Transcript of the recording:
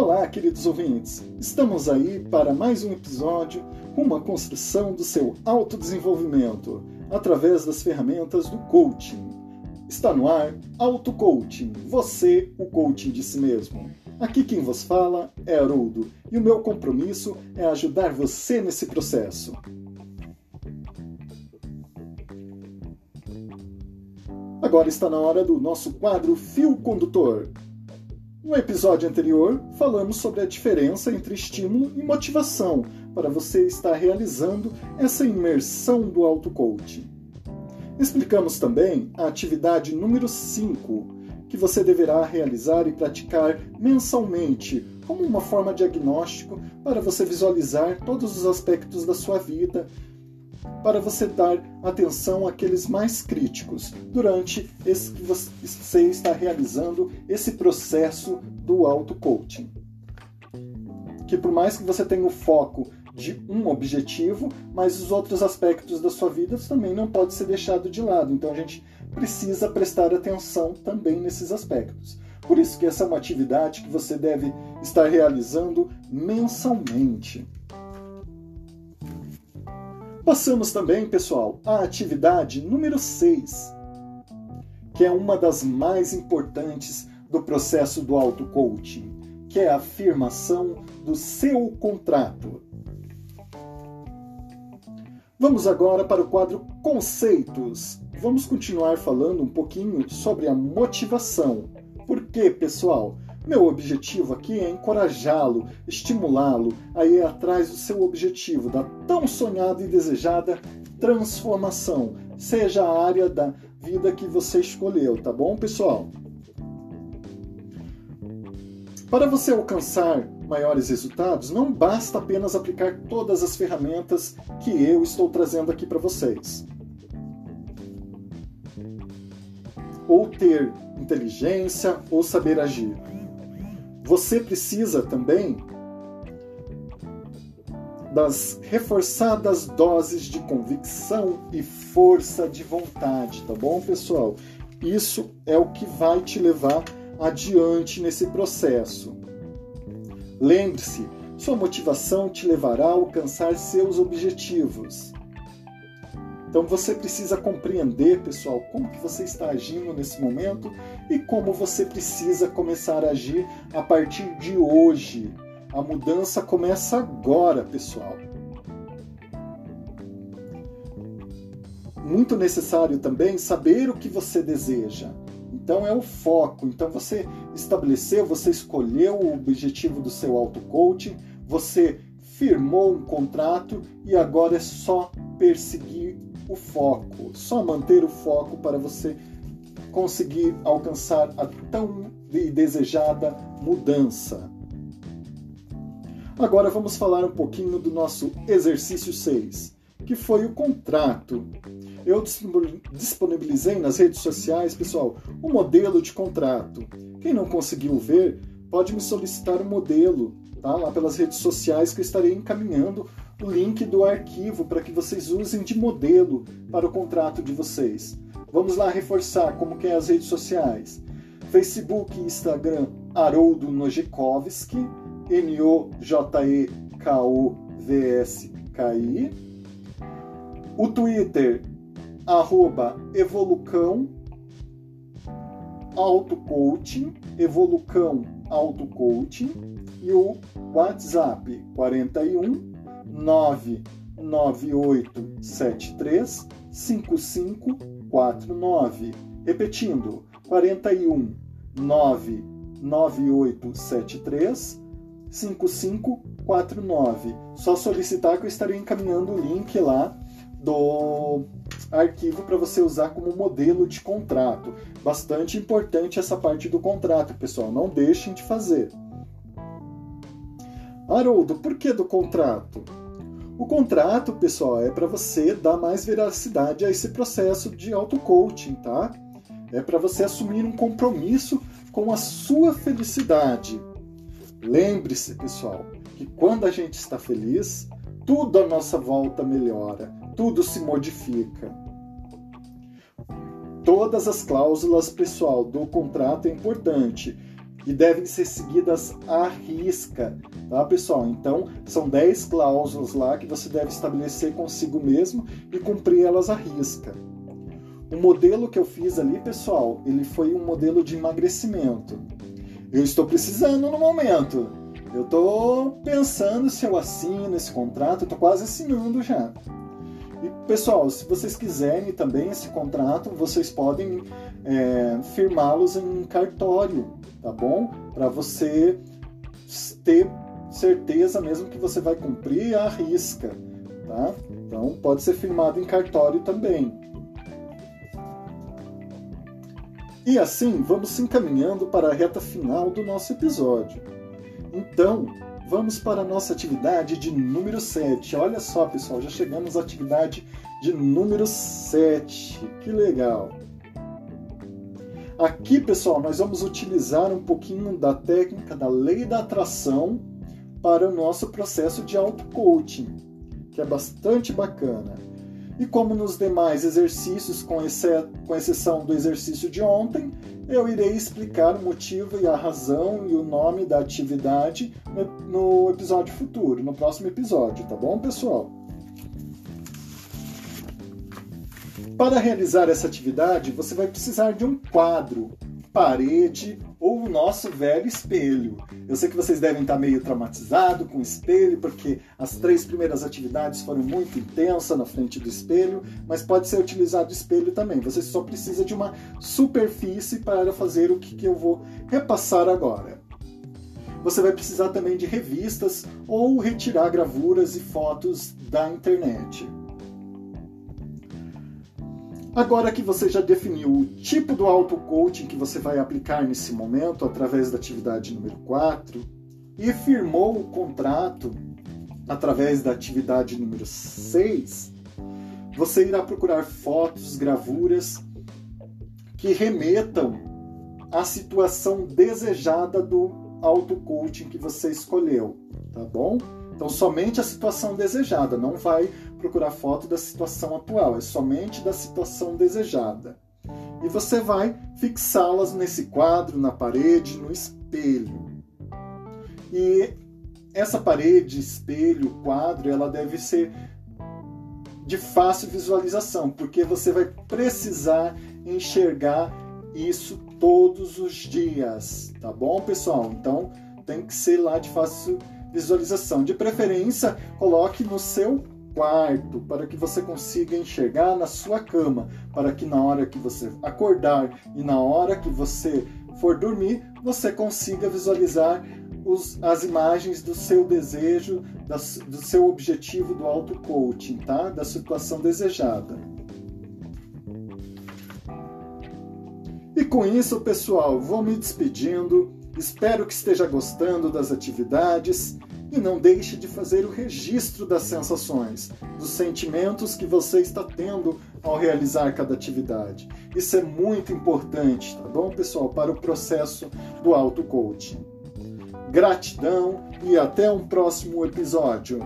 Olá, queridos ouvintes! Estamos aí para mais um episódio com a construção do seu autodesenvolvimento através das ferramentas do coaching. Está no ar Auto Coaching, você, o coaching de si mesmo. Aqui quem vos fala é Haroldo e o meu compromisso é ajudar você nesse processo. Agora está na hora do nosso quadro Fio Condutor. No episódio anterior, falamos sobre a diferença entre estímulo e motivação para você estar realizando essa imersão do auto-coaching. Explicamos também a atividade número 5, que você deverá realizar e praticar mensalmente, como uma forma diagnóstico para você visualizar todos os aspectos da sua vida para você dar atenção àqueles mais críticos durante esse que você está realizando esse processo do auto-coaching. Que por mais que você tenha o foco de um objetivo, mas os outros aspectos da sua vida também não pode ser deixado de lado. Então a gente precisa prestar atenção também nesses aspectos. Por isso que essa é uma atividade que você deve estar realizando mensalmente. Passamos também, pessoal, à atividade número 6, que é uma das mais importantes do processo do auto-coaching, que é a afirmação do seu contrato. Vamos agora para o quadro Conceitos. Vamos continuar falando um pouquinho sobre a motivação. Por quê, pessoal? Meu objetivo aqui é encorajá-lo, estimulá-lo a ir atrás do seu objetivo, da tão sonhada e desejada transformação, seja a área da vida que você escolheu, tá bom, pessoal? Para você alcançar maiores resultados, não basta apenas aplicar todas as ferramentas que eu estou trazendo aqui para vocês. Ou ter inteligência ou saber agir. Você precisa também das reforçadas doses de convicção e força de vontade, tá bom, pessoal? Isso é o que vai te levar adiante nesse processo. Lembre-se, sua motivação te levará a alcançar seus objetivos. Então você precisa compreender, pessoal, como que você está agindo nesse momento e como você precisa começar a agir a partir de hoje. A mudança começa agora, pessoal. Muito necessário também saber o que você deseja. Então é o foco. Então você estabeleceu, você escolheu o objetivo do seu auto-coaching, você firmou um contrato e agora é só perseguir o foco, só manter o foco para você conseguir alcançar a tão desejada mudança. Agora vamos falar um pouquinho do nosso exercício 6, que foi o contrato. Eu disponibilizei nas redes sociais, pessoal, o um modelo de contrato. Quem não conseguiu ver, pode me solicitar o um modelo, tá? Lá pelas redes sociais que eu estarei encaminhando o link do arquivo para que vocês usem de modelo para o contrato de vocês. Vamos lá reforçar como que é as redes sociais. Facebook e Instagram, Haroldo Nojekovski, N-O-J-E-K-O-V-S-K-I. O Twitter, arroba Evolucão Autocoaching, Evolucão Autocoaching. E o WhatsApp 41 99873 5549. Repetindo, 41 99873 5549. Só solicitar que eu estarei encaminhando o link lá do arquivo para você usar como modelo de contrato. Bastante importante essa parte do contrato, pessoal. Não deixem de fazer. Haroldo, por que do contrato? O contrato, pessoal, é para você dar mais veracidade a esse processo de auto-coaching, tá? É para você assumir um compromisso com a sua felicidade. Lembre-se, pessoal, que quando a gente está feliz, tudo à nossa volta melhora, tudo se modifica. Todas as cláusulas, pessoal, do contrato é importante. E devem ser seguidas à risca, tá, pessoal? Então, são 10 cláusulas lá que você deve estabelecer consigo mesmo e cumprir elas à risca. O modelo que eu fiz ali, pessoal, ele foi um modelo de emagrecimento. Eu estou precisando no momento. Eu estou pensando se eu assino esse contrato, estou quase assinando já. Pessoal, se vocês quiserem também esse contrato, vocês podem é, firmá-los em cartório, tá bom? Para você ter certeza mesmo que você vai cumprir a risca, tá? Então pode ser firmado em cartório também. E assim vamos se encaminhando para a reta final do nosso episódio. Então, vamos para a nossa atividade de número 7. Olha só, pessoal, já chegamos à atividade de número 7. Que legal! Aqui, pessoal, nós vamos utilizar um pouquinho da técnica da lei da atração para o nosso processo de auto-coaching, que é bastante bacana. E como nos demais exercícios, com, exceção do exercício de ontem, eu irei explicar o motivo e a razão e o nome da atividade no episódio futuro, no próximo episódio, tá bom, pessoal? Para realizar essa atividade, você vai precisar de um quadro, parede ou o nosso velho espelho. Eu sei que vocês devem estar meio traumatizados com o espelho, porque as três primeiras atividades foram muito intensas na frente do espelho, mas pode ser utilizado o espelho também. Você só precisa de uma superfície para fazer o que eu vou repassar agora. Você vai precisar também de revistas ou retirar gravuras e fotos da internet. Agora que você já definiu o tipo do auto-coaching que você vai aplicar nesse momento através da atividade número 4 e firmou o contrato através da atividade número 6, você irá procurar fotos, gravuras que remetam à situação desejada do auto-coaching que você escolheu, tá bom? Então, somente a situação desejada, não vai procurar foto da situação atual, é somente da situação desejada. E você vai fixá-las nesse quadro, na parede, no espelho. E essa parede, espelho, quadro, ela deve ser de fácil visualização, porque você vai precisar enxergar isso todos os dias, tá bom, pessoal? Então tem que ser lá de fácil visualização. De preferência, coloque no seu quarto para que você consiga enxergar na sua cama, para que na hora que você acordar e na hora que você for dormir, você consiga visualizar os, as imagens do seu desejo, das, do seu objetivo do auto-coaching, tá? Da situação desejada. Com isso, pessoal, vou me despedindo. Espero que esteja gostando das atividades e não deixe de fazer o registro das sensações, dos sentimentos que você está tendo ao realizar cada atividade. Isso é muito importante, tá bom, pessoal, para o processo do auto-coaching. Gratidão e até um próximo episódio.